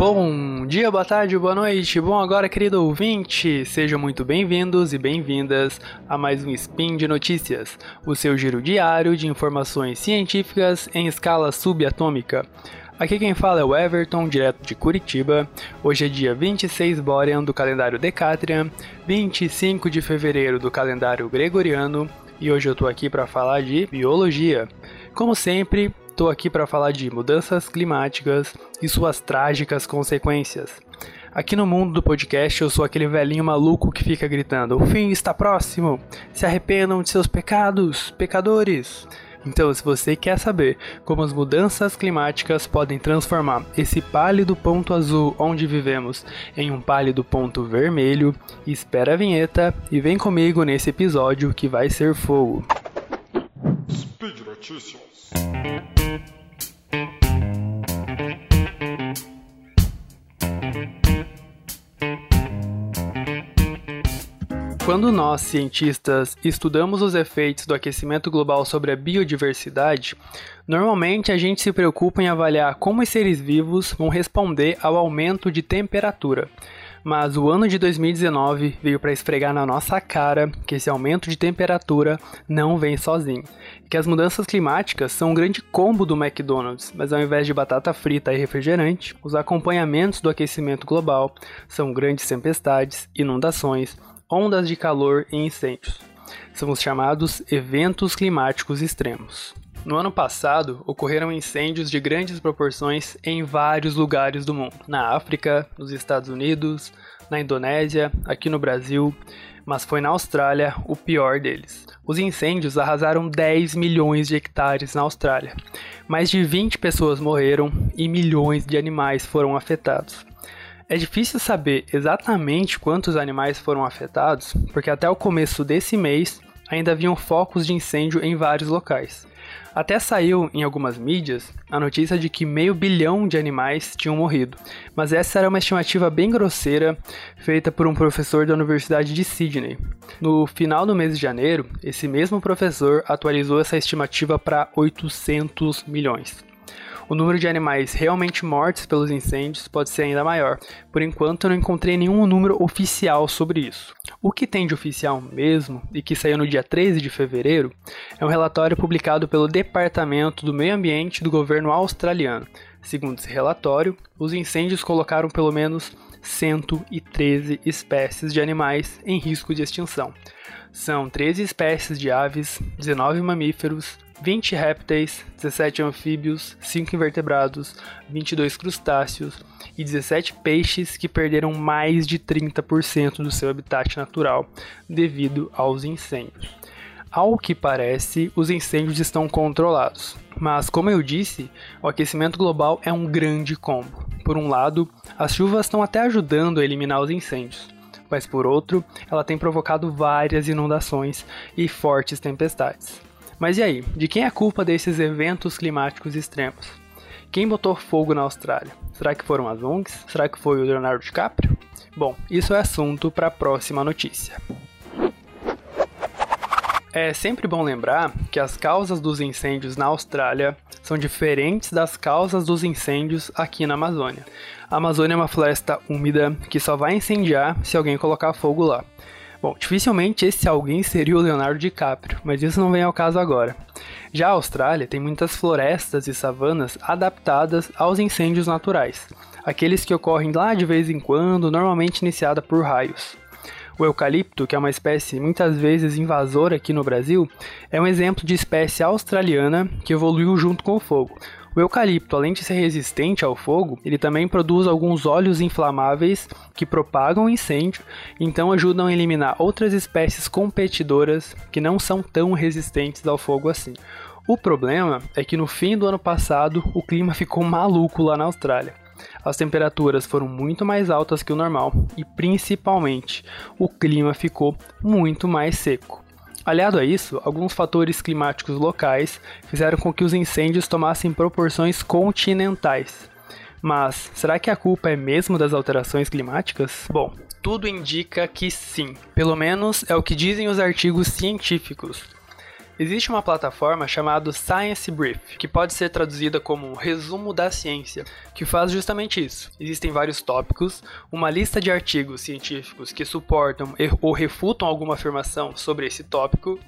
Bom dia, boa tarde, boa noite. Bom, agora, querido ouvinte, sejam muito bem-vindos e bem-vindas a mais um Spin de Notícias, o seu giro diário de informações científicas em escala subatômica. Aqui quem fala é o Everton, direto de Curitiba. Hoje é dia 26 Borean do calendário Decatrian, 25 de fevereiro do calendário Gregoriano, e hoje eu tô aqui para falar de biologia. Como sempre, tô aqui para falar de mudanças climáticas e suas trágicas consequências. Aqui no mundo do podcast eu sou aquele velhinho maluco que fica gritando: "O fim está próximo! Se arrependam de seus pecados, pecadores!" Então, se você quer saber como as mudanças climáticas podem transformar esse pálido ponto azul onde vivemos em um pálido ponto vermelho, espera a vinheta e vem comigo nesse episódio que vai ser fogo. Speed Notícias. Quando nós, cientistas, estudamos os efeitos do aquecimento global sobre a biodiversidade, normalmente a gente se preocupa em avaliar como os seres vivos vão responder ao aumento de temperatura. Mas o ano de 2019 veio para esfregar na nossa cara que esse aumento de temperatura não vem sozinho. Que as mudanças climáticas são um grande combo do McDonald's, mas ao invés de batata frita e refrigerante, os acompanhamentos do aquecimento global são grandes tempestades, inundações, ondas de calor e incêndios. São os chamados eventos climáticos extremos. No ano passado, ocorreram incêndios de grandes proporções em vários lugares do mundo. Na África, nos Estados Unidos, na Indonésia, aqui no Brasil, mas foi na Austrália o pior deles. Os incêndios arrasaram 10 milhões de hectares na Austrália. Mais de 20 pessoas morreram e milhões de animais foram afetados. É difícil saber exatamente quantos animais foram afetados, porque até o começo desse mês ainda haviam focos de incêndio em vários locais. Até saiu em algumas mídias a notícia de que meio bilhão de animais tinham morrido, mas essa era uma estimativa bem grosseira feita por um professor da Universidade de Sydney. No final do mês de janeiro, esse mesmo professor atualizou essa estimativa para 800 milhões. O número de animais realmente mortos pelos incêndios pode ser ainda maior. Por enquanto, eu não encontrei nenhum número oficial sobre isso. O que tem de oficial mesmo, e que saiu no dia 13 de fevereiro, é um relatório publicado pelo Departamento do Meio Ambiente do governo australiano. Segundo esse relatório, os incêndios colocaram pelo menos 113 espécies de animais em risco de extinção. São 13 espécies de aves, 19 mamíferos, 20 répteis, 17 anfíbios, 5 invertebrados, 22 crustáceos e 17 peixes que perderam mais de 30% do seu habitat natural devido aos incêndios. Ao que parece, os incêndios estão controlados. Mas, como eu disse, o aquecimento global é um grande combo. Por um lado, as chuvas estão até ajudando a eliminar os incêndios, mas por outro, ela tem provocado várias inundações e fortes tempestades. Mas e aí? De quem é a culpa desses eventos climáticos extremos? Quem botou fogo na Austrália? Será que foram as ONGs? Será que foi o Leonardo DiCaprio? Bom, isso é assunto para a próxima notícia. É sempre bom lembrar que as causas dos incêndios na Austrália são diferentes das causas dos incêndios aqui na Amazônia. A Amazônia é uma floresta úmida que só vai incendiar se alguém colocar fogo lá. Bom, dificilmente esse alguém seria o Leonardo DiCaprio, mas isso não vem ao caso agora. Já a Austrália tem muitas florestas e savanas adaptadas aos incêndios naturais, aqueles que ocorrem lá de vez em quando, normalmente iniciada por raios. O eucalipto, que é uma espécie muitas vezes invasora aqui no Brasil, é um exemplo de espécie australiana que evoluiu junto com o fogo, o eucalipto, além de ser resistente ao fogo, ele também produz alguns óleos inflamáveis que propagam incêndio, então ajudam a eliminar outras espécies competidoras que não são tão resistentes ao fogo assim. O problema é que no fim do ano passado o clima ficou maluco lá na Austrália. As temperaturas foram muito mais altas que o normal e, principalmente, o clima ficou muito mais seco. Aliado a isso, alguns fatores climáticos locais fizeram com que os incêndios tomassem proporções continentais. Mas será que a culpa é mesmo das alterações climáticas? Bom, tudo indica que sim. Pelo menos é o que dizem os artigos científicos. Existe uma plataforma chamada Science Brief, que pode ser traduzida como resumo da ciência, que faz justamente isso. Existem vários tópicos, uma lista de artigos científicos que suportam ou refutam alguma afirmação sobre esse tópico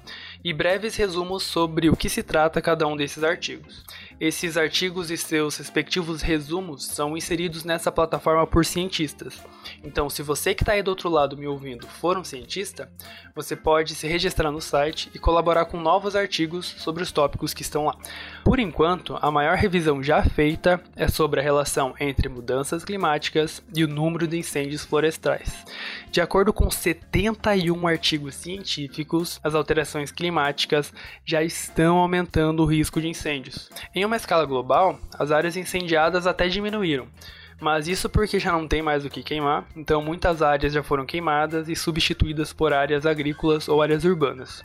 e breves resumos sobre o que se trata cada um desses artigos. Esses artigos e seus respectivos resumos são inseridos nessa plataforma por cientistas. Então, se você que está aí do outro lado me ouvindo for um cientista, você pode se registrar no site e colaborar com novos artigos sobre os tópicos que estão lá. Por enquanto, a maior revisão já feita é sobre a relação entre mudanças climáticas e o número de incêndios florestais. De acordo com 71 artigos científicos, as alterações climáticas já estão aumentando o risco de incêndios. Em uma escala global, as áreas incendiadas até diminuíram, mas isso porque já não tem mais o que queimar, então muitas áreas já foram queimadas e substituídas por áreas agrícolas ou áreas urbanas.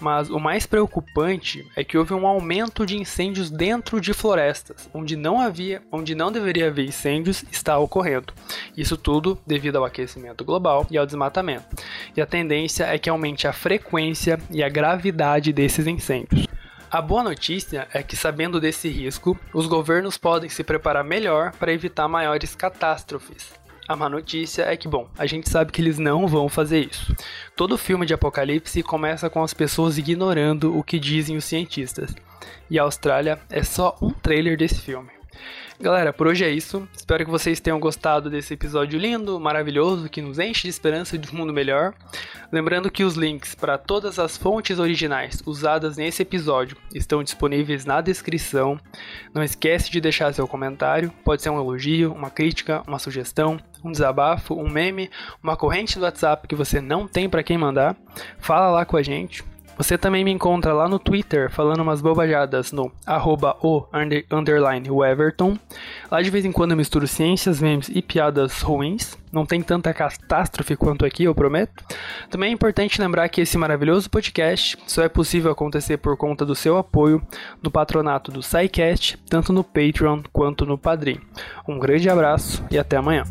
Mas o mais preocupante é que houve um aumento de incêndios dentro de florestas, onde não havia, onde não deveria haver incêndios, está ocorrendo. Isso tudo devido ao aquecimento global e ao desmatamento. E a tendência é que aumente a frequência e a gravidade desses incêndios. A boa notícia é que, sabendo desse risco, os governos podem se preparar melhor para evitar maiores catástrofes. A má notícia é que, bom, a gente sabe que eles não vão fazer isso. Todo filme de apocalipse começa com as pessoas ignorando o que dizem os cientistas. E a Austrália é só um trailer desse filme. Galera, por hoje é isso. Espero que vocês tenham gostado desse episódio lindo, maravilhoso, que nos enche de esperança de um mundo melhor. Lembrando que os links para todas as fontes originais usadas nesse episódio estão disponíveis na descrição. Não esquece de deixar seu comentário, pode ser um elogio, uma crítica, uma sugestão, um desabafo, um meme, uma corrente do WhatsApp que você não tem para quem mandar. Fala lá com a gente. Você também me encontra lá no Twitter falando umas bobajadas no arroba o underline. Lá de vez em quando eu misturo ciências, memes e piadas ruins. Não tem tanta catástrofe quanto aqui, eu prometo. Também é importante lembrar que esse maravilhoso podcast só é possível acontecer por conta do seu apoio no patronato do SciCast, tanto no Patreon quanto no Padrim. Um grande abraço e até amanhã.